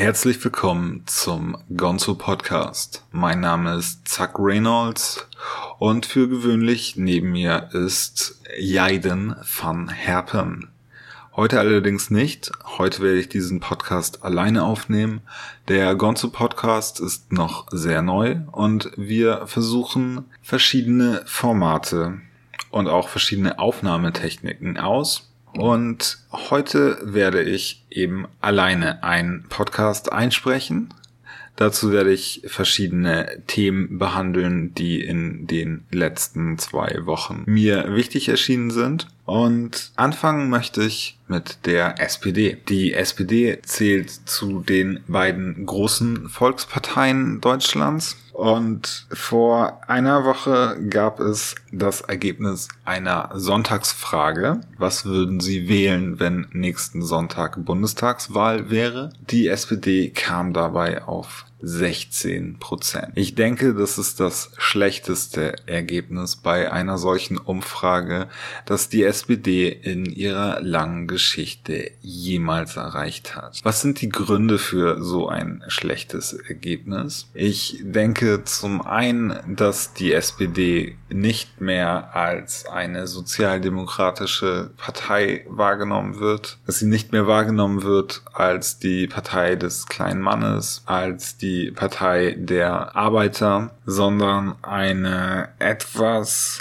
Herzlich willkommen zum Gonzo Podcast. Mein Name ist Zack Reynolds und für gewöhnlich neben mir ist Jaiden van Herpen. Heute allerdings nicht. Heute werde ich diesen Podcast alleine aufnehmen. Der Gonzo Podcast ist noch sehr neu und wir versuchen verschiedene Formate und auch verschiedene Aufnahmetechniken aus. Und heute werde ich eben alleine einen Podcast einsprechen. Dazu werde ich verschiedene Themen behandeln, die in den letzten zwei Wochen mir wichtig erschienen sind. Und anfangen möchte ich mit der SPD. Die SPD zählt zu den beiden großen Volksparteien Deutschlands. Und vor einer Woche gab es das Ergebnis einer Sonntagsfrage. Was würden Sie wählen, wenn nächsten Sonntag Bundestagswahl wäre? Die SPD kam dabei auf 16 Prozent. Ich denke, das ist das schlechteste Ergebnis bei einer solchen Umfrage, das die SPD in ihrer langen Geschichte jemals erreicht hat. Was sind die Gründe für so ein schlechtes Ergebnis? Ich denke zum einen, dass die SPD nicht mehr als eine sozialdemokratische Partei wahrgenommen wird, dass sie nicht mehr wahrgenommen wird als die Partei des kleinen Mannes, als die die Partei der Arbeiter, sondern eine etwas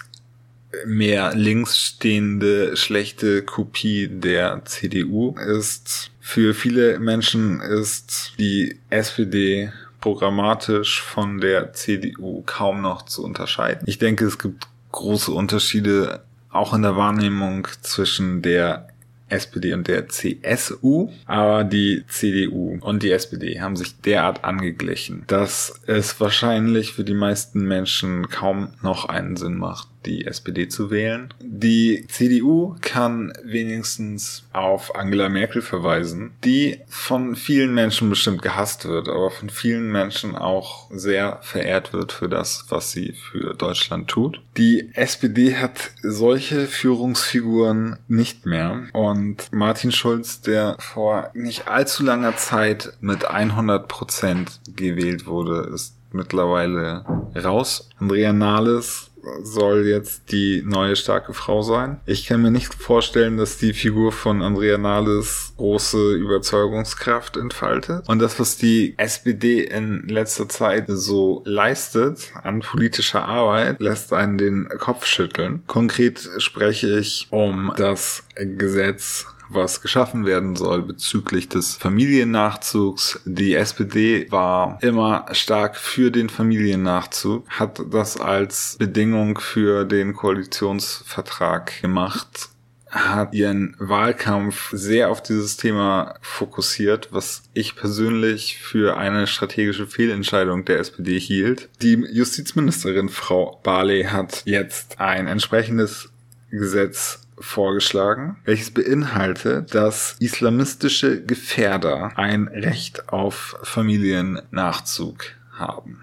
mehr links stehende schlechte Kopie der CDU ist. Für viele Menschen ist die SPD programmatisch von der CDU kaum noch zu unterscheiden. Ich denke, es gibt große Unterschiede auch in der Wahrnehmung zwischen der SPD und der CSU, aber die CDU und die SPD haben sich derart angeglichen, dass es wahrscheinlich für die meisten Menschen kaum noch einen Sinn macht, die SPD zu wählen. Die CDU kann wenigstens auf Angela Merkel verweisen, die von vielen Menschen bestimmt gehasst wird, aber von vielen Menschen auch sehr verehrt wird für das, was sie für Deutschland tut. Die SPD hat solche Führungsfiguren nicht mehr und Martin Schulz, der vor nicht allzu langer Zeit mit 100 Prozent gewählt wurde, ist mittlerweile raus. Andrea Nahles soll jetzt die neue starke Frau sein. Ich kann mir nicht vorstellen, dass die Figur von Andrea Nahles große Überzeugungskraft entfaltet. Und das, was die SPD in letzter Zeit so leistet an politischer Arbeit, lässt einen den Kopf schütteln. Konkret spreche ich um das Gesetz was geschaffen werden soll bezüglich des Familiennachzugs. Die SPD war immer stark für den Familiennachzug, hat das als Bedingung für den Koalitionsvertrag gemacht hat ihren Wahlkampf sehr auf dieses Thema fokussiert, was ich persönlich für eine strategische Fehlentscheidung der SPD hielt. Die Justizministerin Frau Barley hat jetzt ein entsprechendes Gesetz vorgeschlagen, welches beinhaltet, dass islamistische Gefährder ein Recht auf Familiennachzug haben.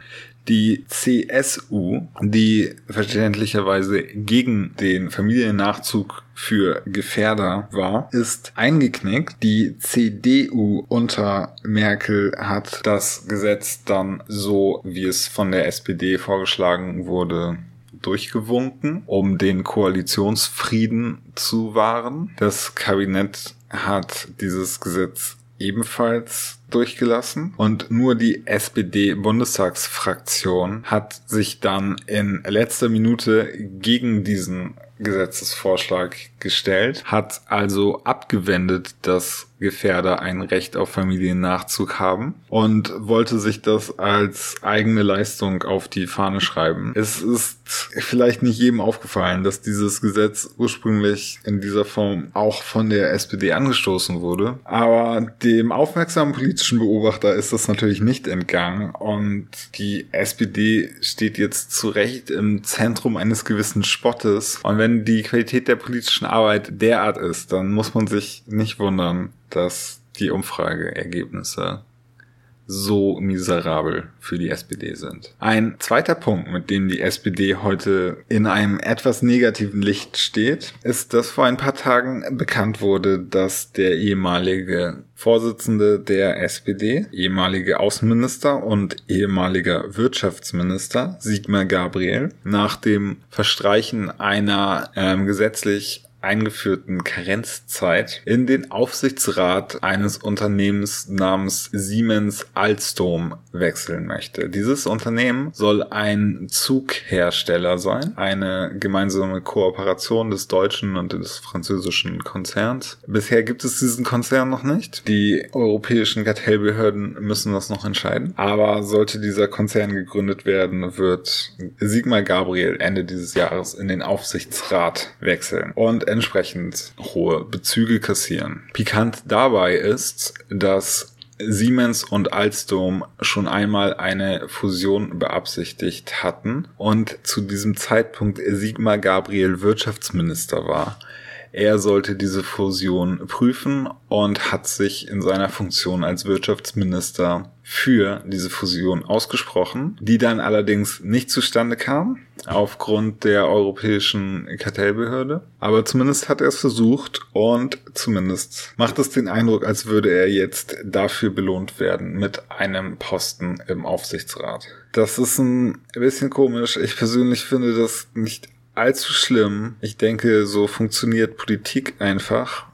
Die CSU, die verständlicherweise gegen den Familiennachzug für Gefährder war, ist eingeknickt. Die CDU unter Merkel hat das Gesetz dann so, wie es von der SPD vorgeschlagen wurde, durchgewunken, um den Koalitionsfrieden zu wahren. Das Kabinett hat dieses Gesetz ebenfalls durchgelassen und nur die SPD-Bundestagsfraktion hat sich dann in letzter Minute gegen diesen Gesetzesvorschlag gestellt, hat also abgewendet, dass Gefährder ein Recht auf Familiennachzug haben und wollte sich das als eigene Leistung auf die Fahne schreiben. Es ist vielleicht nicht jedem aufgefallen, dass dieses Gesetz ursprünglich in dieser Form auch von der SPD angestoßen wurde, aber dem aufmerksamen politischen Beobachter ist das natürlich nicht entgangen und die SPD steht jetzt zu Recht im Zentrum eines gewissen Spottes und wenn die Qualität der politischen Arbeit derart ist, dann muss man sich nicht wundern, dass die Umfrageergebnisse so miserabel für die SPD sind. Ein zweiter Punkt, mit dem die SPD heute in einem etwas negativen Licht steht, ist, dass vor ein paar Tagen bekannt wurde, dass der ehemalige Vorsitzende der SPD, ehemalige Außenminister und ehemaliger Wirtschaftsminister Sigmar Gabriel nach dem Verstreichen einer ähm, gesetzlich eingeführten Karenzzeit in den Aufsichtsrat eines Unternehmens namens Siemens Alstom wechseln möchte. Dieses Unternehmen soll ein Zughersteller sein, eine gemeinsame Kooperation des deutschen und des französischen Konzerns. Bisher gibt es diesen Konzern noch nicht. Die europäischen Kartellbehörden müssen das noch entscheiden. Aber sollte dieser Konzern gegründet werden, wird Sigmar Gabriel Ende dieses Jahres in den Aufsichtsrat wechseln. Und entsprechend hohe Bezüge kassieren. Pikant dabei ist, dass Siemens und Alstom schon einmal eine Fusion beabsichtigt hatten und zu diesem Zeitpunkt Sigmar Gabriel Wirtschaftsminister war. Er sollte diese Fusion prüfen und hat sich in seiner Funktion als Wirtschaftsminister für diese Fusion ausgesprochen, die dann allerdings nicht zustande kam aufgrund der europäischen Kartellbehörde. Aber zumindest hat er es versucht und zumindest macht es den Eindruck, als würde er jetzt dafür belohnt werden mit einem Posten im Aufsichtsrat. Das ist ein bisschen komisch. Ich persönlich finde das nicht allzu schlimm. Ich denke, so funktioniert Politik einfach.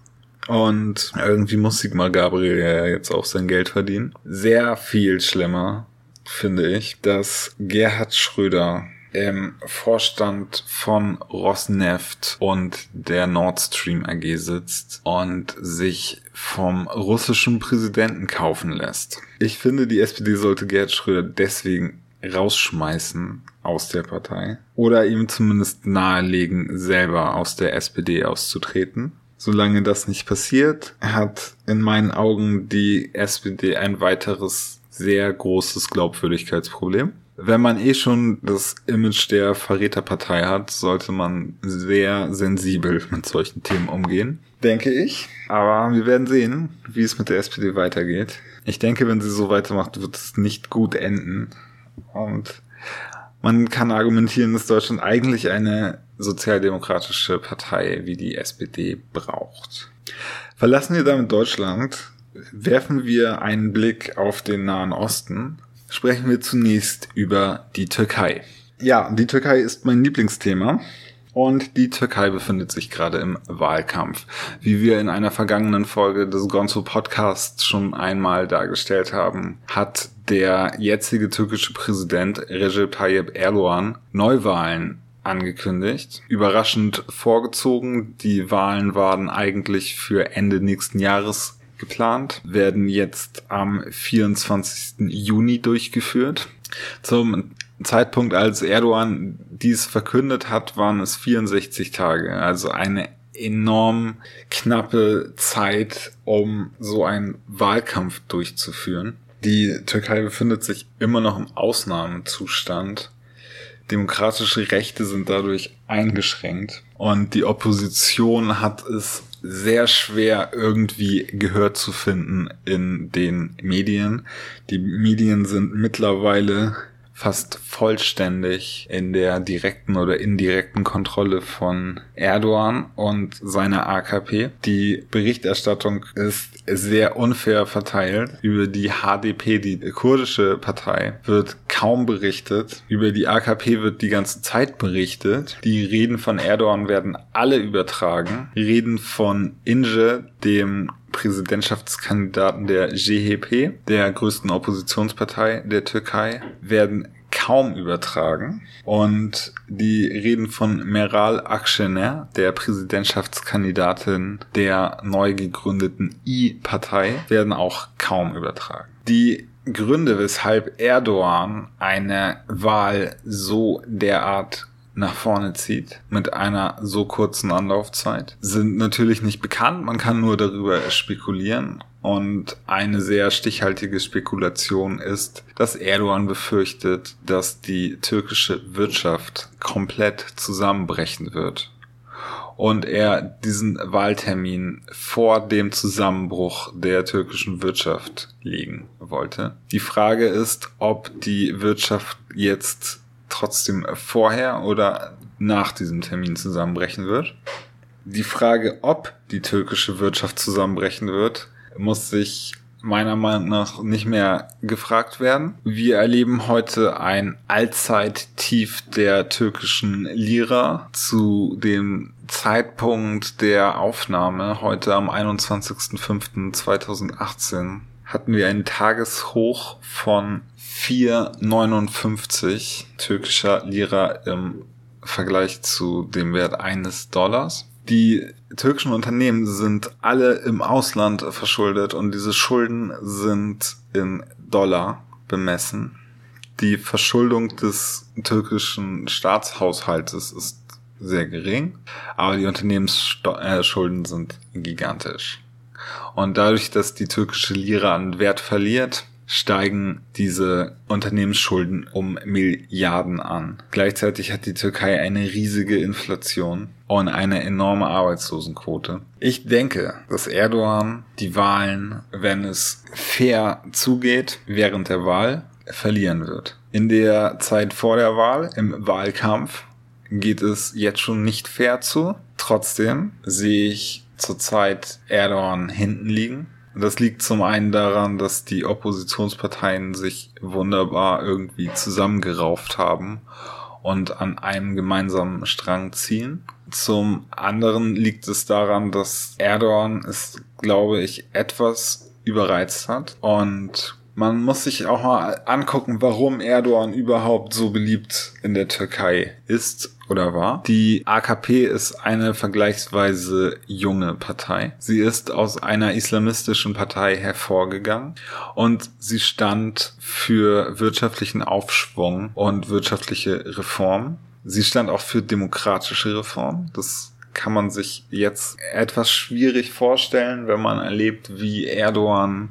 Und irgendwie muss Sigmar Gabriel ja jetzt auch sein Geld verdienen. Sehr viel schlimmer finde ich, dass Gerhard Schröder im Vorstand von Rosneft und der Nord Stream AG sitzt und sich vom russischen Präsidenten kaufen lässt. Ich finde, die SPD sollte Gerhard Schröder deswegen rausschmeißen aus der Partei oder ihm zumindest nahelegen, selber aus der SPD auszutreten. Solange das nicht passiert, hat in meinen Augen die SPD ein weiteres sehr großes Glaubwürdigkeitsproblem. Wenn man eh schon das Image der Verräterpartei hat, sollte man sehr sensibel mit solchen Themen umgehen, denke ich. Aber wir werden sehen, wie es mit der SPD weitergeht. Ich denke, wenn sie so weitermacht, wird es nicht gut enden. Und man kann argumentieren, dass Deutschland eigentlich eine sozialdemokratische Partei wie die SPD braucht. Verlassen wir damit Deutschland, werfen wir einen Blick auf den Nahen Osten, sprechen wir zunächst über die Türkei. Ja, die Türkei ist mein Lieblingsthema. Und die Türkei befindet sich gerade im Wahlkampf. Wie wir in einer vergangenen Folge des Gonzo Podcasts schon einmal dargestellt haben, hat der jetzige türkische Präsident Recep Tayyip Erdogan Neuwahlen angekündigt. Überraschend vorgezogen. Die Wahlen waren eigentlich für Ende nächsten Jahres geplant, werden jetzt am 24. Juni durchgeführt. Zum Zeitpunkt, als Erdogan dies verkündet hat, waren es 64 Tage. Also eine enorm knappe Zeit, um so einen Wahlkampf durchzuführen. Die Türkei befindet sich immer noch im Ausnahmezustand. Demokratische Rechte sind dadurch eingeschränkt und die Opposition hat es sehr schwer irgendwie Gehör zu finden in den Medien. Die Medien sind mittlerweile fast vollständig in der direkten oder indirekten Kontrolle von Erdogan und seiner AKP. Die Berichterstattung ist sehr unfair verteilt. Über die HDP, die kurdische Partei, wird kaum berichtet. Über die AKP wird die ganze Zeit berichtet. Die Reden von Erdogan werden alle übertragen. Reden von Inge, dem Präsidentschaftskandidaten der GHP, der größten Oppositionspartei der Türkei, werden kaum übertragen. Und die Reden von Meral Akşener, der Präsidentschaftskandidatin der neu gegründeten I-Partei, werden auch kaum übertragen. Die Gründe, weshalb Erdogan eine Wahl so derart nach vorne zieht mit einer so kurzen Anlaufzeit, sind natürlich nicht bekannt. Man kann nur darüber spekulieren. Und eine sehr stichhaltige Spekulation ist, dass Erdogan befürchtet, dass die türkische Wirtschaft komplett zusammenbrechen wird. und er diesen Wahltermin vor dem Zusammenbruch der türkischen Wirtschaft legen wollte. Die Frage ist, ob die Wirtschaft jetzt trotzdem vorher oder nach diesem Termin zusammenbrechen wird. Die Frage, ob die türkische Wirtschaft zusammenbrechen wird, muss sich meiner Meinung nach nicht mehr gefragt werden. Wir erleben heute ein Allzeittief der türkischen Lira zu dem Zeitpunkt der Aufnahme, heute am 21.05.2018, hatten wir einen Tageshoch von 4,59 türkischer Lira im Vergleich zu dem Wert eines Dollars. Die türkischen Unternehmen sind alle im Ausland verschuldet und diese Schulden sind in Dollar bemessen. Die Verschuldung des türkischen Staatshaushaltes ist sehr gering, aber die Unternehmensschulden sind gigantisch. Und dadurch, dass die türkische Lira an Wert verliert, steigen diese Unternehmensschulden um Milliarden an. Gleichzeitig hat die Türkei eine riesige Inflation und eine enorme Arbeitslosenquote. Ich denke, dass Erdogan die Wahlen, wenn es fair zugeht, während der Wahl verlieren wird. In der Zeit vor der Wahl, im Wahlkampf, geht es jetzt schon nicht fair zu. Trotzdem sehe ich zurzeit Erdogan hinten liegen. Das liegt zum einen daran, dass die Oppositionsparteien sich wunderbar irgendwie zusammengerauft haben und an einem gemeinsamen Strang ziehen. Zum anderen liegt es daran, dass Erdogan es, glaube ich, etwas überreizt hat und man muss sich auch mal angucken, warum Erdogan überhaupt so beliebt in der Türkei ist oder war. Die AKP ist eine vergleichsweise junge Partei. Sie ist aus einer islamistischen Partei hervorgegangen und sie stand für wirtschaftlichen Aufschwung und wirtschaftliche Reform. Sie stand auch für demokratische Reform. Das kann man sich jetzt etwas schwierig vorstellen, wenn man erlebt, wie Erdogan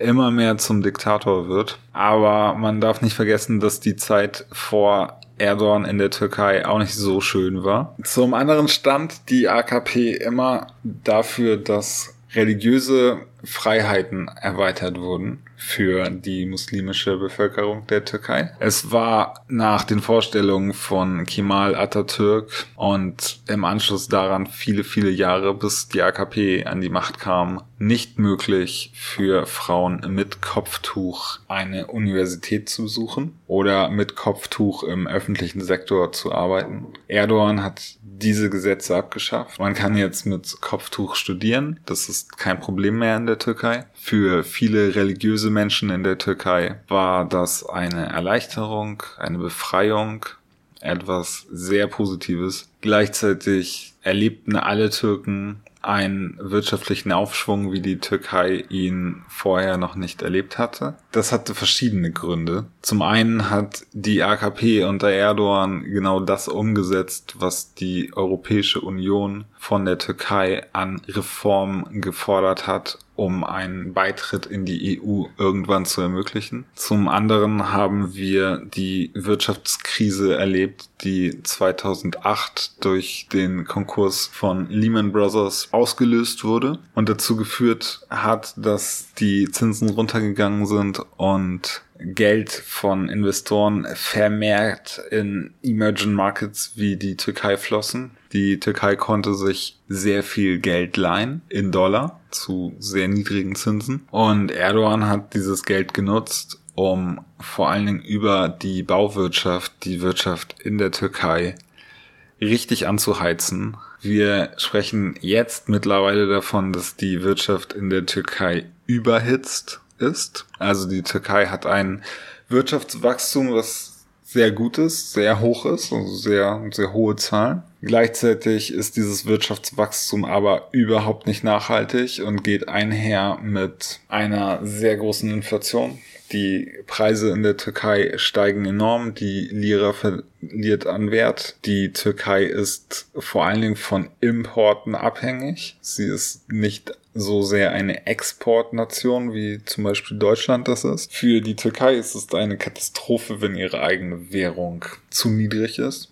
immer mehr zum Diktator wird. Aber man darf nicht vergessen, dass die Zeit vor Erdogan in der Türkei auch nicht so schön war. Zum anderen stand die AKP immer dafür, dass religiöse Freiheiten erweitert wurden für die muslimische Bevölkerung der Türkei. Es war nach den Vorstellungen von Kemal Atatürk und im Anschluss daran viele, viele Jahre, bis die AKP an die Macht kam, nicht möglich für Frauen mit Kopftuch eine Universität zu besuchen oder mit Kopftuch im öffentlichen Sektor zu arbeiten. Erdogan hat diese Gesetze abgeschafft. Man kann jetzt mit Kopftuch studieren. Das ist kein Problem mehr in der Türkei. Für viele religiöse Menschen in der Türkei war das eine Erleichterung, eine Befreiung, etwas sehr Positives. Gleichzeitig erlebten alle Türken einen wirtschaftlichen Aufschwung, wie die Türkei ihn vorher noch nicht erlebt hatte. Das hatte verschiedene Gründe. Zum einen hat die AKP unter Erdogan genau das umgesetzt, was die Europäische Union von der Türkei an Reformen gefordert hat, um einen Beitritt in die EU irgendwann zu ermöglichen. Zum anderen haben wir die Wirtschaftskrise erlebt, die 2008 durch den Konkurs von Lehman Brothers ausgelöst wurde und dazu geführt hat, dass die Zinsen runtergegangen sind und Geld von Investoren vermehrt in Emerging Markets wie die Türkei flossen. Die Türkei konnte sich sehr viel Geld leihen in Dollar zu sehr niedrigen Zinsen. Und Erdogan hat dieses Geld genutzt, um vor allen Dingen über die Bauwirtschaft, die Wirtschaft in der Türkei richtig anzuheizen. Wir sprechen jetzt mittlerweile davon, dass die Wirtschaft in der Türkei überhitzt ist. Also die Türkei hat ein Wirtschaftswachstum, was sehr gut ist, sehr hoch ist, also sehr, sehr hohe Zahlen. Gleichzeitig ist dieses Wirtschaftswachstum aber überhaupt nicht nachhaltig und geht einher mit einer sehr großen Inflation. Die Preise in der Türkei steigen enorm, die Lira verliert an Wert. Die Türkei ist vor allen Dingen von Importen abhängig. Sie ist nicht so sehr eine Exportnation wie zum Beispiel Deutschland das ist. Für die Türkei ist es eine Katastrophe, wenn ihre eigene Währung zu niedrig ist,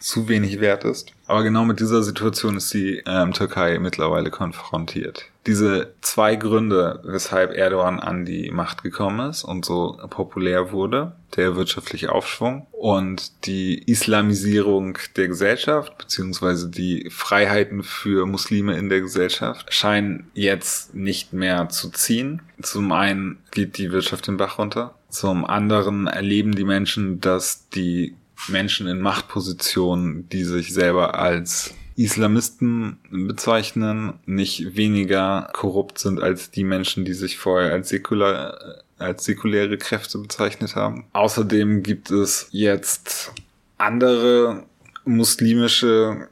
zu wenig wert ist. Aber genau mit dieser Situation ist die ähm, Türkei mittlerweile konfrontiert. Diese zwei Gründe, weshalb Erdogan an die Macht gekommen ist und so populär wurde, der wirtschaftliche Aufschwung und die Islamisierung der Gesellschaft, beziehungsweise die Freiheiten für Muslime in der Gesellschaft, scheinen jetzt nicht mehr zu ziehen. Zum einen geht die Wirtschaft den Bach runter. Zum anderen erleben die Menschen, dass die Menschen in Machtpositionen, die sich selber als Islamisten bezeichnen, nicht weniger korrupt sind als die Menschen, die sich vorher als säkular als säkuläre Kräfte bezeichnet haben. Außerdem gibt es jetzt andere muslimische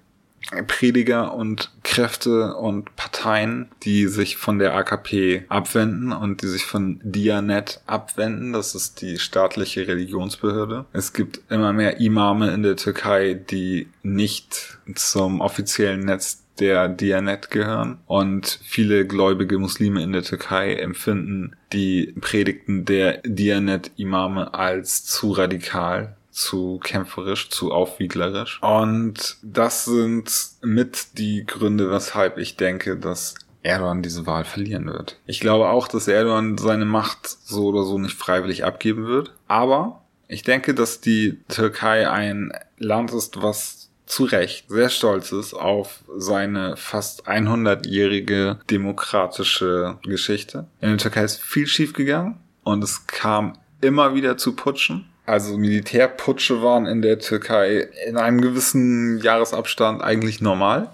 Prediger und Kräfte und Parteien, die sich von der AKP abwenden und die sich von Dianet abwenden. Das ist die staatliche Religionsbehörde. Es gibt immer mehr Imame in der Türkei, die nicht zum offiziellen Netz der Dianet gehören und viele gläubige Muslime in der Türkei empfinden die Predigten der Dianet-Imame als zu radikal zu kämpferisch, zu aufwieglerisch. Und das sind mit die Gründe, weshalb ich denke, dass Erdogan diese Wahl verlieren wird. Ich glaube auch, dass Erdogan seine Macht so oder so nicht freiwillig abgeben wird. Aber ich denke, dass die Türkei ein Land ist, was zu Recht sehr stolz ist auf seine fast 100-jährige demokratische Geschichte. In der Türkei ist viel schief gegangen und es kam immer wieder zu Putschen. Also Militärputsche waren in der Türkei in einem gewissen Jahresabstand eigentlich normal.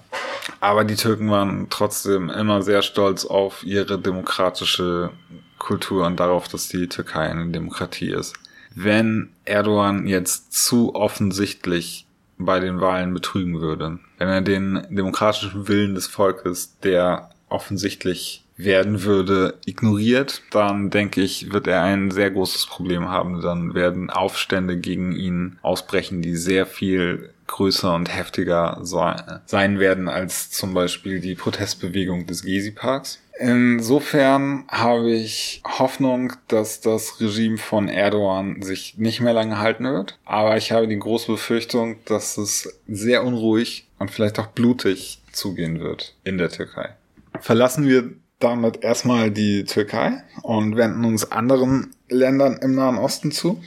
Aber die Türken waren trotzdem immer sehr stolz auf ihre demokratische Kultur und darauf, dass die Türkei eine Demokratie ist. Wenn Erdogan jetzt zu offensichtlich bei den Wahlen betrügen würde, wenn er den demokratischen Willen des Volkes, der offensichtlich werden würde, ignoriert, dann denke ich, wird er ein sehr großes Problem haben. Dann werden Aufstände gegen ihn ausbrechen, die sehr viel größer und heftiger sein werden als zum Beispiel die Protestbewegung des Gezi-Parks. Insofern habe ich Hoffnung, dass das Regime von Erdogan sich nicht mehr lange halten wird. Aber ich habe die große Befürchtung, dass es sehr unruhig und vielleicht auch blutig zugehen wird in der Türkei. Verlassen wir damit erstmal die Türkei und wenden uns anderen Ländern im Nahen Osten zu.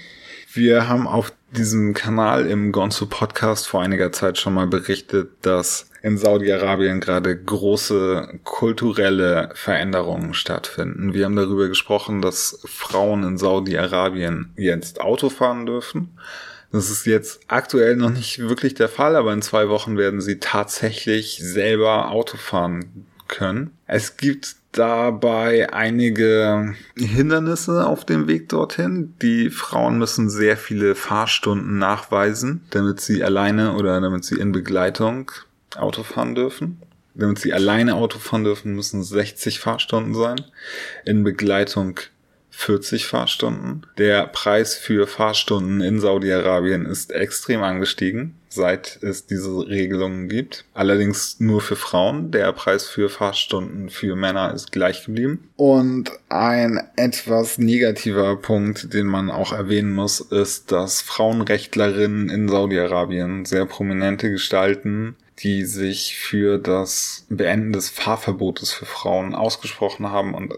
Wir haben auf diesem Kanal im Gonzo Podcast vor einiger Zeit schon mal berichtet, dass in Saudi-Arabien gerade große kulturelle Veränderungen stattfinden. Wir haben darüber gesprochen, dass Frauen in Saudi-Arabien jetzt Auto fahren dürfen. Das ist jetzt aktuell noch nicht wirklich der Fall, aber in zwei Wochen werden sie tatsächlich selber Auto fahren können. Es gibt dabei einige Hindernisse auf dem Weg dorthin. Die Frauen müssen sehr viele Fahrstunden nachweisen, damit sie alleine oder damit sie in Begleitung Auto fahren dürfen. Damit sie alleine Auto fahren dürfen, müssen 60 Fahrstunden sein. In Begleitung 40 Fahrstunden. Der Preis für Fahrstunden in Saudi-Arabien ist extrem angestiegen, seit es diese Regelungen gibt. Allerdings nur für Frauen. Der Preis für Fahrstunden für Männer ist gleich geblieben. Und ein etwas negativer Punkt, den man auch erwähnen muss, ist, dass Frauenrechtlerinnen in Saudi-Arabien sehr prominente Gestalten die sich für das Beenden des Fahrverbotes für Frauen ausgesprochen haben und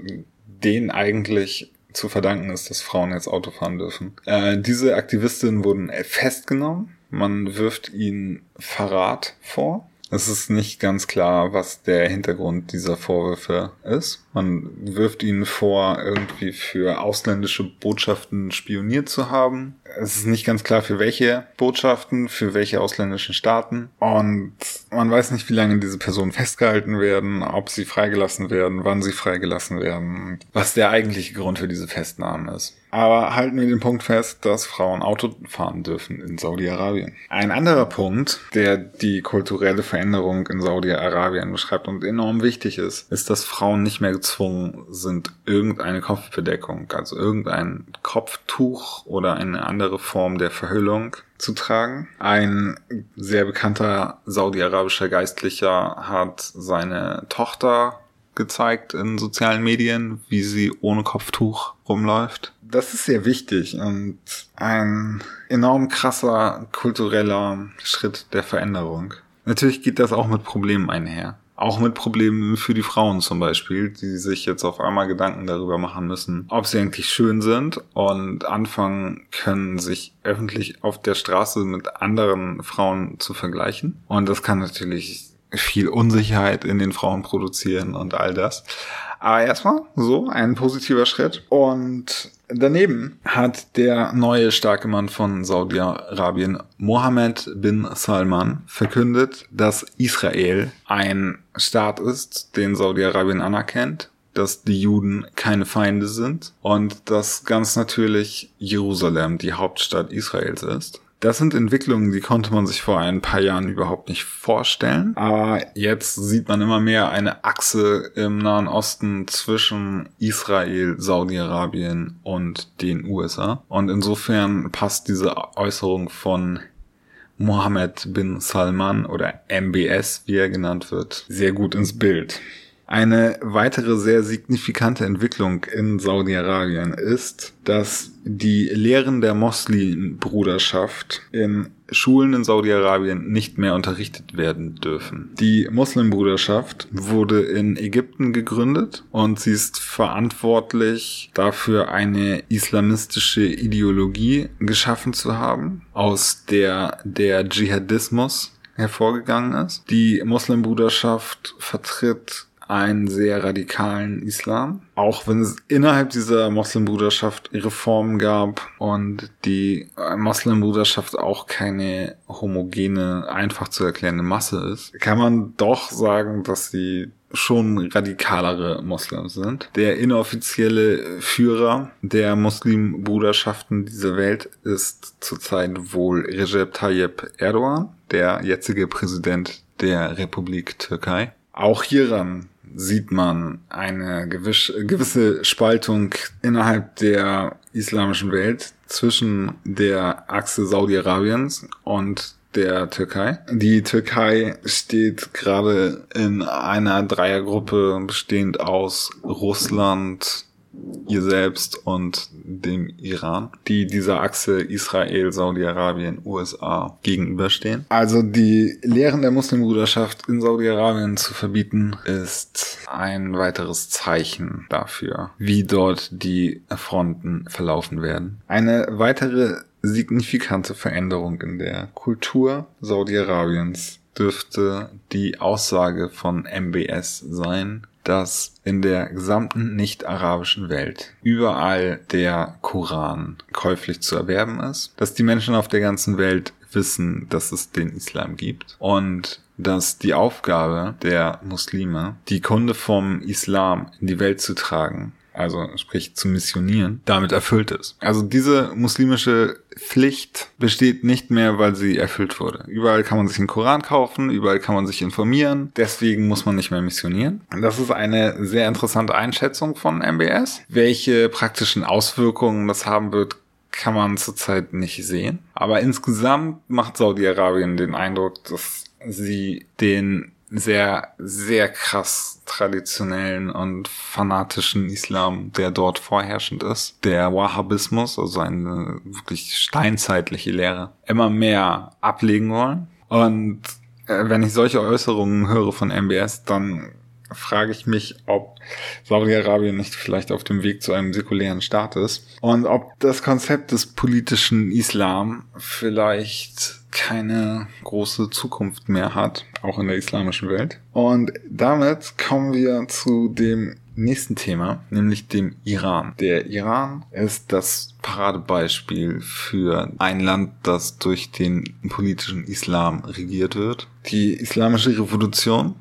denen eigentlich zu verdanken ist, dass Frauen jetzt Auto fahren dürfen. Äh, diese Aktivistinnen wurden festgenommen. Man wirft ihnen Verrat vor. Es ist nicht ganz klar, was der Hintergrund dieser Vorwürfe ist. Man wirft ihnen vor, irgendwie für ausländische Botschaften spioniert zu haben. Es ist nicht ganz klar, für welche Botschaften, für welche ausländischen Staaten. Und man weiß nicht, wie lange diese Personen festgehalten werden, ob sie freigelassen werden, wann sie freigelassen werden, was der eigentliche Grund für diese Festnahmen ist. Aber halten wir den Punkt fest, dass Frauen Auto fahren dürfen in Saudi-Arabien. Ein anderer Punkt, der die kulturelle Veränderung in Saudi-Arabien beschreibt und enorm wichtig ist, ist, dass Frauen nicht mehr gezwungen sind, irgendeine Kopfbedeckung, also irgendein Kopftuch oder eine andere Form der Verhüllung zu tragen. Ein sehr bekannter saudi-arabischer Geistlicher hat seine Tochter gezeigt in sozialen Medien, wie sie ohne Kopftuch rumläuft. Das ist sehr wichtig und ein enorm krasser kultureller Schritt der Veränderung. Natürlich geht das auch mit Problemen einher. Auch mit Problemen für die Frauen zum Beispiel, die sich jetzt auf einmal Gedanken darüber machen müssen, ob sie eigentlich schön sind und anfangen können, sich öffentlich auf der Straße mit anderen Frauen zu vergleichen. Und das kann natürlich viel Unsicherheit in den Frauen produzieren und all das. Aber erstmal so ein positiver Schritt. Und daneben hat der neue starke Mann von Saudi-Arabien, Mohammed bin Salman, verkündet, dass Israel ein Staat ist, den Saudi-Arabien anerkennt dass die Juden keine Feinde sind und dass ganz natürlich Jerusalem die Hauptstadt Israels ist. Das sind Entwicklungen, die konnte man sich vor ein paar Jahren überhaupt nicht vorstellen. Aber jetzt sieht man immer mehr eine Achse im Nahen Osten zwischen Israel, Saudi-Arabien und den USA. Und insofern passt diese Äußerung von Mohammed bin Salman oder MBS, wie er genannt wird, sehr gut ins Bild. Eine weitere sehr signifikante Entwicklung in Saudi-Arabien ist, dass die Lehren der Moslembruderschaft in Schulen in Saudi-Arabien nicht mehr unterrichtet werden dürfen. Die Moslembruderschaft wurde in Ägypten gegründet und sie ist verantwortlich dafür, eine islamistische Ideologie geschaffen zu haben, aus der der Dschihadismus hervorgegangen ist. Die Moslembruderschaft vertritt einen sehr radikalen Islam. Auch wenn es innerhalb dieser Moslembruderschaft Reformen gab und die Moslembruderschaft auch keine homogene, einfach zu erklärende Masse ist, kann man doch sagen, dass sie schon radikalere Moslems sind. Der inoffizielle Führer der Muslimbruderschaften dieser Welt ist zurzeit wohl Recep Tayyip Erdogan, der jetzige Präsident der Republik Türkei. Auch hieran sieht man eine gewisse Spaltung innerhalb der islamischen Welt zwischen der Achse Saudi-Arabiens und der Türkei. Die Türkei steht gerade in einer Dreiergruppe bestehend aus Russland, ihr selbst und dem Iran, die dieser Achse Israel, Saudi-Arabien, USA gegenüberstehen. Also die Lehren der Muslimbruderschaft in Saudi-Arabien zu verbieten, ist ein weiteres Zeichen dafür, wie dort die Fronten verlaufen werden. Eine weitere signifikante Veränderung in der Kultur Saudi-Arabiens dürfte die Aussage von MBS sein, dass in der gesamten nicht-arabischen Welt überall der Koran käuflich zu erwerben ist, dass die Menschen auf der ganzen Welt wissen, dass es den Islam gibt und dass die Aufgabe der Muslime, die Kunde vom Islam in die Welt zu tragen, also sprich zu missionieren, damit erfüllt ist. Also diese muslimische Pflicht besteht nicht mehr, weil sie erfüllt wurde. Überall kann man sich einen Koran kaufen, überall kann man sich informieren, deswegen muss man nicht mehr missionieren. Das ist eine sehr interessante Einschätzung von MBS. Welche praktischen Auswirkungen das haben wird, kann man zurzeit nicht sehen. Aber insgesamt macht Saudi-Arabien den Eindruck, dass sie den sehr, sehr krass traditionellen und fanatischen Islam, der dort vorherrschend ist. Der Wahhabismus, also eine wirklich steinzeitliche Lehre, immer mehr ablegen wollen. Und äh, wenn ich solche Äußerungen höre von MBS, dann frage ich mich, ob Saudi-Arabien nicht vielleicht auf dem Weg zu einem säkulären Staat ist und ob das Konzept des politischen Islam vielleicht keine große Zukunft mehr hat, auch in der islamischen Welt. Und damit kommen wir zu dem nächsten Thema, nämlich dem Iran. Der Iran ist das Paradebeispiel für ein Land, das durch den politischen Islam regiert wird. Die islamische Revolution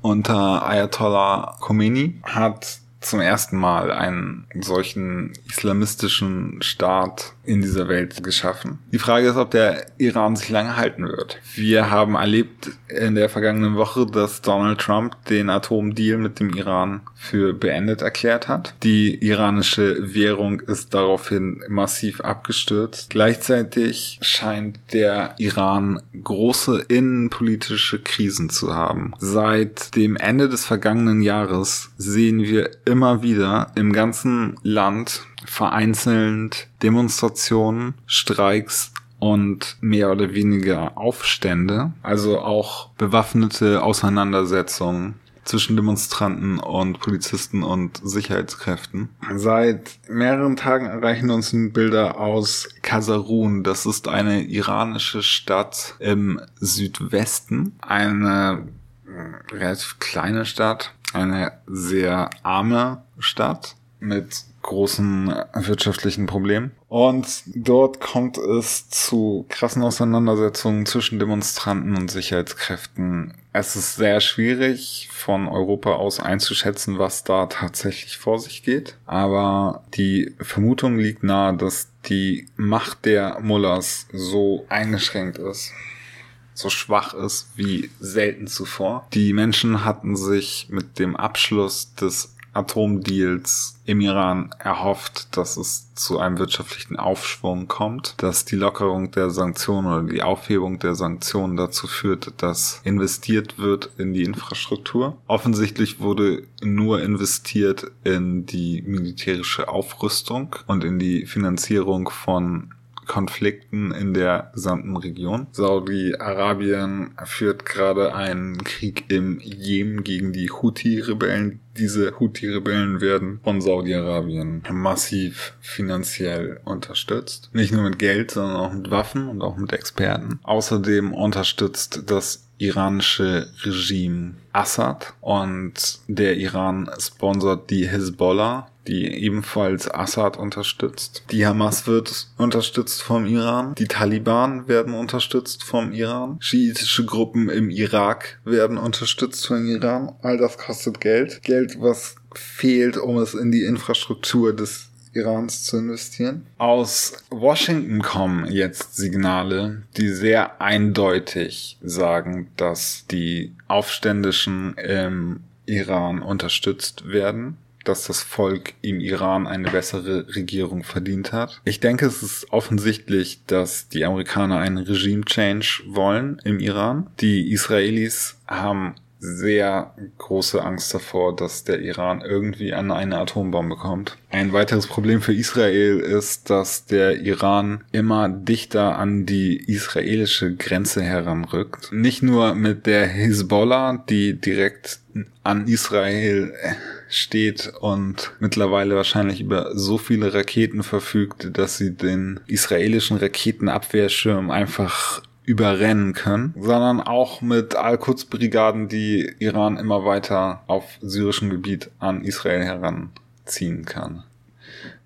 unter Ayatollah Khomeini hat zum ersten Mal einen solchen islamistischen Staat in dieser Welt geschaffen. Die Frage ist, ob der Iran sich lange halten wird. Wir haben erlebt in der vergangenen Woche, dass Donald Trump den Atomdeal mit dem Iran für beendet erklärt hat. Die iranische Währung ist daraufhin massiv abgestürzt. Gleichzeitig scheint der Iran große innenpolitische Krisen zu haben. Seit dem Ende des vergangenen Jahres sehen wir immer wieder im ganzen Land vereinzelt Demonstrationen, Streiks und mehr oder weniger Aufstände, also auch bewaffnete Auseinandersetzungen zwischen Demonstranten und Polizisten und Sicherheitskräften. Seit mehreren Tagen erreichen uns Bilder aus Kasarun. Das ist eine iranische Stadt im Südwesten. Eine äh, relativ kleine Stadt. Eine sehr arme Stadt mit großen wirtschaftlichen Problemen. Und dort kommt es zu krassen Auseinandersetzungen zwischen Demonstranten und Sicherheitskräften. Es ist sehr schwierig von Europa aus einzuschätzen, was da tatsächlich vor sich geht. Aber die Vermutung liegt nahe, dass die Macht der Mullahs so eingeschränkt ist so schwach ist wie selten zuvor. Die Menschen hatten sich mit dem Abschluss des Atomdeals im Iran erhofft, dass es zu einem wirtschaftlichen Aufschwung kommt, dass die Lockerung der Sanktionen oder die Aufhebung der Sanktionen dazu führt, dass investiert wird in die Infrastruktur. Offensichtlich wurde nur investiert in die militärische Aufrüstung und in die Finanzierung von Konflikten in der gesamten Region. Saudi-Arabien führt gerade einen Krieg im Jemen gegen die Houthi-Rebellen. Diese Houthi-Rebellen werden von Saudi-Arabien massiv finanziell unterstützt. Nicht nur mit Geld, sondern auch mit Waffen und auch mit Experten. Außerdem unterstützt das iranische Regime Assad und der Iran sponsert die Hezbollah, die ebenfalls Assad unterstützt. Die Hamas wird unterstützt vom Iran. Die Taliban werden unterstützt vom Iran. Schiitische Gruppen im Irak werden unterstützt vom Iran. All das kostet Geld. Geld, was fehlt, um es in die Infrastruktur des Irans zu investieren. Aus Washington kommen jetzt Signale, die sehr eindeutig sagen, dass die Aufständischen im Iran unterstützt werden dass das Volk im Iran eine bessere Regierung verdient hat. Ich denke, es ist offensichtlich, dass die Amerikaner einen Regime-Change wollen im Iran. Die Israelis haben sehr große Angst davor, dass der Iran irgendwie an eine Atombombe kommt. Ein weiteres Problem für Israel ist, dass der Iran immer dichter an die israelische Grenze heranrückt. Nicht nur mit der Hezbollah, die direkt an Israel steht und mittlerweile wahrscheinlich über so viele Raketen verfügt, dass sie den israelischen Raketenabwehrschirm einfach überrennen können, sondern auch mit Al-Quds-Brigaden, die Iran immer weiter auf syrischem Gebiet an Israel heranziehen kann.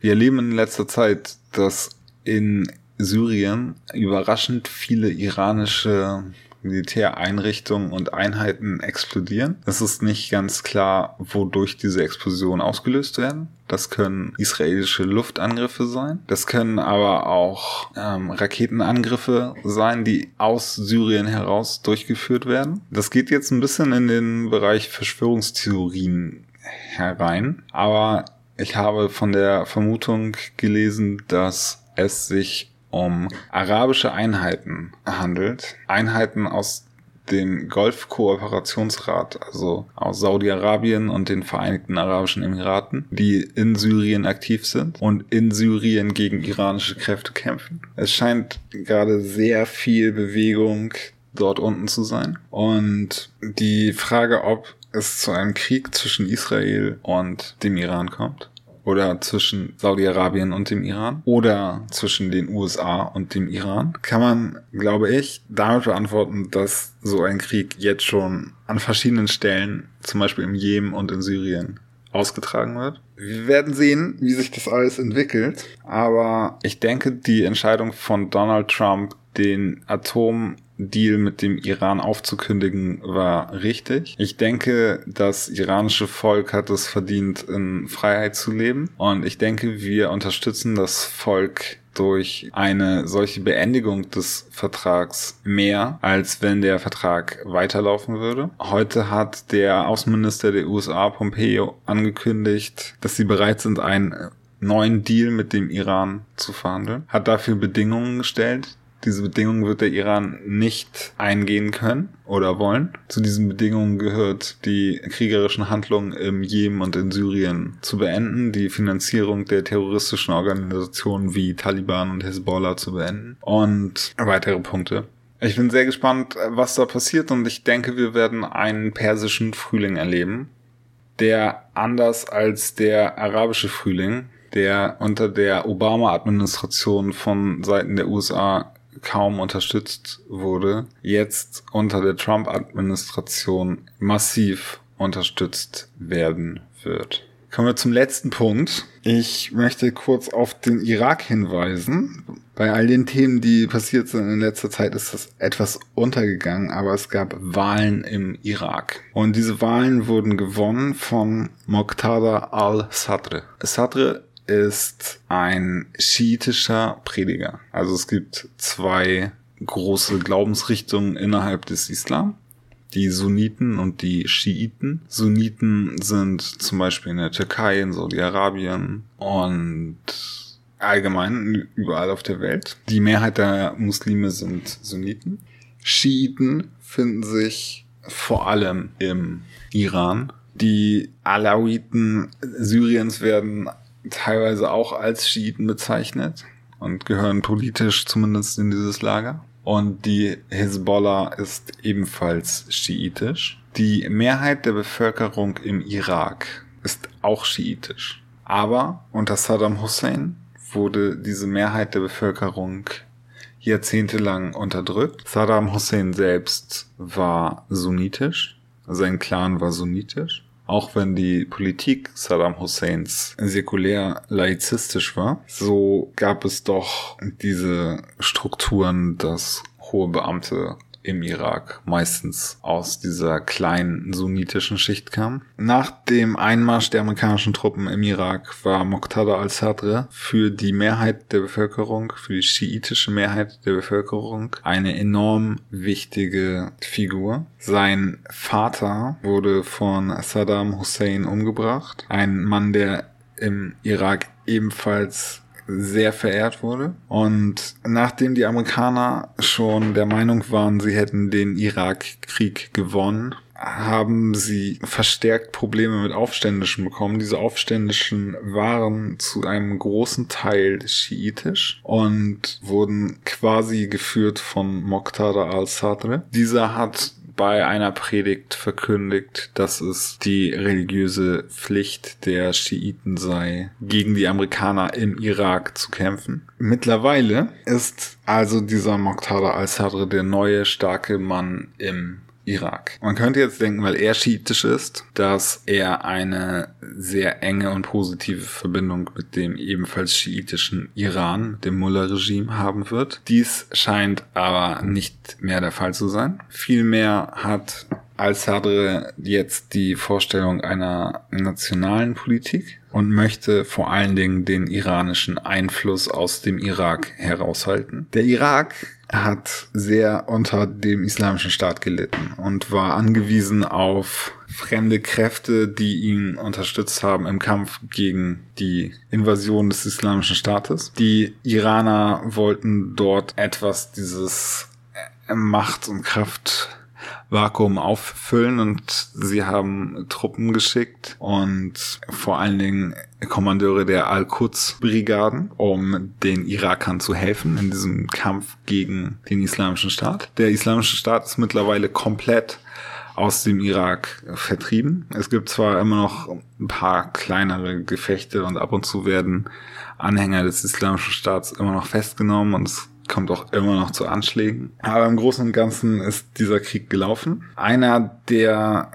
Wir erleben in letzter Zeit, dass in Syrien überraschend viele iranische Militäreinrichtungen und Einheiten explodieren. Es ist nicht ganz klar, wodurch diese Explosionen ausgelöst werden. Das können israelische Luftangriffe sein. Das können aber auch ähm, Raketenangriffe sein, die aus Syrien heraus durchgeführt werden. Das geht jetzt ein bisschen in den Bereich Verschwörungstheorien herein. Aber ich habe von der Vermutung gelesen, dass es sich um arabische Einheiten handelt. Einheiten aus dem Golfkooperationsrat, also aus Saudi-Arabien und den Vereinigten Arabischen Emiraten, die in Syrien aktiv sind und in Syrien gegen iranische Kräfte kämpfen. Es scheint gerade sehr viel Bewegung dort unten zu sein. Und die Frage, ob es zu einem Krieg zwischen Israel und dem Iran kommt, oder zwischen Saudi-Arabien und dem Iran? Oder zwischen den USA und dem Iran, kann man, glaube ich, damit beantworten, dass so ein Krieg jetzt schon an verschiedenen Stellen, zum Beispiel im Jemen und in Syrien, ausgetragen wird. Wir werden sehen, wie sich das alles entwickelt, aber ich denke, die Entscheidung von Donald Trump, den Atom Deal mit dem Iran aufzukündigen, war richtig. Ich denke, das iranische Volk hat es verdient, in Freiheit zu leben. Und ich denke, wir unterstützen das Volk durch eine solche Beendigung des Vertrags mehr, als wenn der Vertrag weiterlaufen würde. Heute hat der Außenminister der USA, Pompeo, angekündigt, dass sie bereit sind, einen neuen Deal mit dem Iran zu verhandeln, hat dafür Bedingungen gestellt, Diese Bedingungen wird der Iran nicht eingehen können oder wollen. Zu diesen Bedingungen gehört die kriegerischen Handlungen im Jemen und in Syrien zu beenden, die Finanzierung der terroristischen Organisationen wie Taliban und Hezbollah zu beenden und weitere Punkte. Ich bin sehr gespannt, was da passiert und ich denke, wir werden einen persischen Frühling erleben, der anders als der arabische Frühling, der unter der Obama-Administration von Seiten der USA kaum unterstützt wurde, jetzt unter der Trump-Administration massiv unterstützt werden wird. Kommen wir zum letzten Punkt. Ich möchte kurz auf den Irak hinweisen. Bei all den Themen, die passiert sind in letzter Zeit, ist das etwas untergegangen, aber es gab Wahlen im Irak. Und diese Wahlen wurden gewonnen von Moqtada al-Sadr. Sadr ist ein schiitischer Prediger. Also es gibt zwei große Glaubensrichtungen innerhalb des Islam die Sunniten und die Schiiten. Sunniten sind zum Beispiel in der Türkei, in Saudi-Arabien und allgemein überall auf der Welt. Die Mehrheit der Muslime sind Sunniten. Schiiten finden sich vor allem im Iran. Die Alawiten Syriens werden teilweise auch als Schiiten bezeichnet und gehören politisch zumindest in dieses Lager. Und die Hezbollah ist ebenfalls schiitisch. Die Mehrheit der Bevölkerung im Irak ist auch schiitisch. Aber unter Saddam Hussein wurde diese Mehrheit der Bevölkerung jahrzehntelang unterdrückt. Saddam Hussein selbst war sunnitisch, sein Clan war sunnitisch auch wenn die Politik Saddam Husseins säkulär laizistisch war, so gab es doch diese Strukturen, dass hohe Beamte im Irak meistens aus dieser kleinen sunnitischen Schicht kam. Nach dem Einmarsch der amerikanischen Truppen im Irak war Muqtada al-Sadr für die Mehrheit der Bevölkerung, für die schiitische Mehrheit der Bevölkerung eine enorm wichtige Figur. Sein Vater wurde von Saddam Hussein umgebracht, ein Mann, der im Irak ebenfalls sehr verehrt wurde. Und nachdem die Amerikaner schon der Meinung waren, sie hätten den Irakkrieg gewonnen, haben sie verstärkt Probleme mit Aufständischen bekommen. Diese Aufständischen waren zu einem großen Teil schiitisch und wurden quasi geführt von Moqtada al-Sadr. Dieser hat bei einer Predigt verkündigt, dass es die religiöse Pflicht der Schiiten sei, gegen die Amerikaner im Irak zu kämpfen. Mittlerweile ist also dieser Moqtada al-Sadr der neue starke Mann im Irak. Man könnte jetzt denken, weil er schiitisch ist, dass er eine sehr enge und positive Verbindung mit dem ebenfalls schiitischen Iran, dem Mullah-Regime haben wird. Dies scheint aber nicht mehr der Fall zu sein. Vielmehr hat Al-Sadr jetzt die Vorstellung einer nationalen Politik und möchte vor allen Dingen den iranischen Einfluss aus dem Irak heraushalten. Der Irak hat sehr unter dem islamischen Staat gelitten und war angewiesen auf fremde Kräfte, die ihn unterstützt haben im Kampf gegen die Invasion des islamischen Staates. Die Iraner wollten dort etwas dieses Macht und Kraft Vakuum auffüllen und sie haben Truppen geschickt und vor allen Dingen Kommandeure der Al-Quds-Brigaden, um den Irakern zu helfen in diesem Kampf gegen den Islamischen Staat. Der Islamische Staat ist mittlerweile komplett aus dem Irak vertrieben. Es gibt zwar immer noch ein paar kleinere Gefechte und ab und zu werden Anhänger des Islamischen Staats immer noch festgenommen und es kommt auch immer noch zu Anschlägen. Aber im Großen und Ganzen ist dieser Krieg gelaufen. Einer der,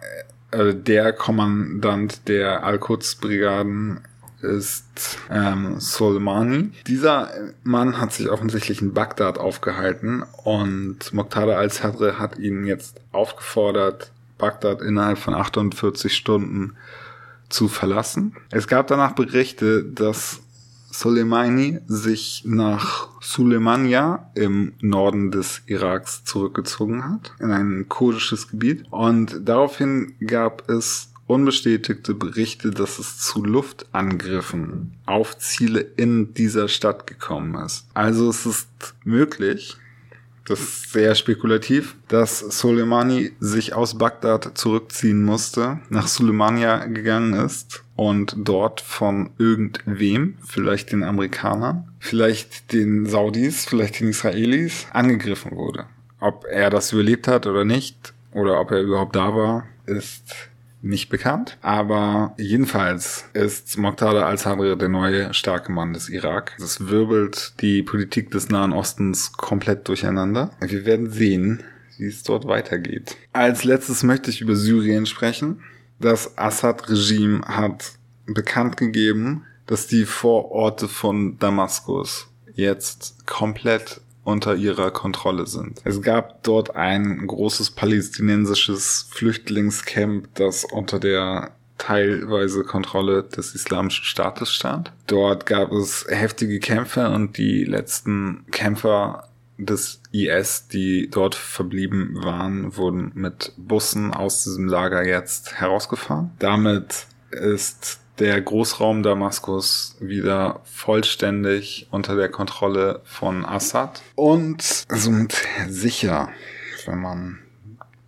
äh, der Kommandant der Al-Quds-Brigaden ist ähm, Soleimani. Dieser Mann hat sich offensichtlich in Bagdad aufgehalten und Muqtada al-Sadr hat ihn jetzt aufgefordert, Bagdad innerhalb von 48 Stunden zu verlassen. Es gab danach Berichte, dass Soleimani sich nach Suleimania im Norden des Iraks zurückgezogen hat, in ein kurdisches Gebiet. Und daraufhin gab es unbestätigte Berichte, dass es zu Luftangriffen auf Ziele in dieser Stadt gekommen ist. Also es ist möglich, das ist sehr spekulativ, dass Soleimani sich aus Bagdad zurückziehen musste, nach Suleimania gegangen ist und dort von irgendwem, vielleicht den Amerikanern, vielleicht den Saudis, vielleicht den Israelis, angegriffen wurde. Ob er das überlebt hat oder nicht, oder ob er überhaupt da war, ist nicht bekannt. Aber jedenfalls ist Muqtada al-Sadr der neue starke Mann des Irak. Das wirbelt die Politik des Nahen Ostens komplett durcheinander. Wir werden sehen, wie es dort weitergeht. Als letztes möchte ich über Syrien sprechen. Das Assad-Regime hat bekannt gegeben, dass die Vororte von Damaskus jetzt komplett unter ihrer Kontrolle sind. Es gab dort ein großes palästinensisches Flüchtlingscamp, das unter der teilweise Kontrolle des Islamischen Staates stand. Dort gab es heftige Kämpfe und die letzten Kämpfer des IS, die dort verblieben waren, wurden mit Bussen aus diesem Lager jetzt herausgefahren. Damit ist der Großraum Damaskus wieder vollständig unter der Kontrolle von Assad und somit sicher, wenn man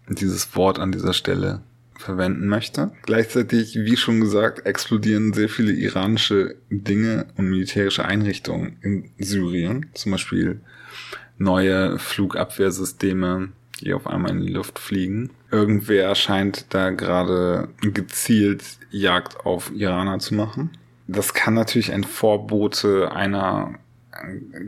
dieses Wort an dieser Stelle verwenden möchte. Gleichzeitig, wie schon gesagt, explodieren sehr viele iranische Dinge und militärische Einrichtungen in Syrien. Zum Beispiel neue Flugabwehrsysteme, die auf einmal in die Luft fliegen. Irgendwer scheint da gerade gezielt Jagd auf Iraner zu machen. Das kann natürlich ein Vorbote einer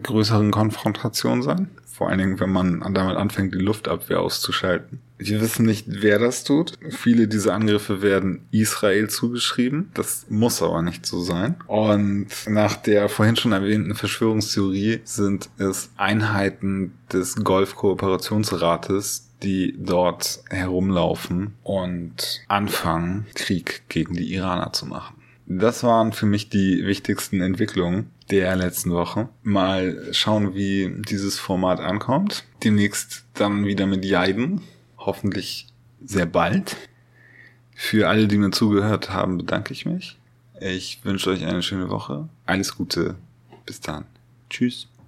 größeren Konfrontation sein. Vor allen Dingen, wenn man damit anfängt, die Luftabwehr auszuschalten. Wir wissen nicht, wer das tut. Viele dieser Angriffe werden Israel zugeschrieben. Das muss aber nicht so sein. Und nach der vorhin schon erwähnten Verschwörungstheorie sind es Einheiten des Golfkooperationsrates, die dort herumlaufen und anfangen, Krieg gegen die Iraner zu machen. Das waren für mich die wichtigsten Entwicklungen der letzten Woche. Mal schauen, wie dieses Format ankommt. Demnächst dann wieder mit Jaiden. Hoffentlich sehr bald. Für alle, die mir zugehört haben, bedanke ich mich. Ich wünsche euch eine schöne Woche. Alles Gute. Bis dann. Tschüss.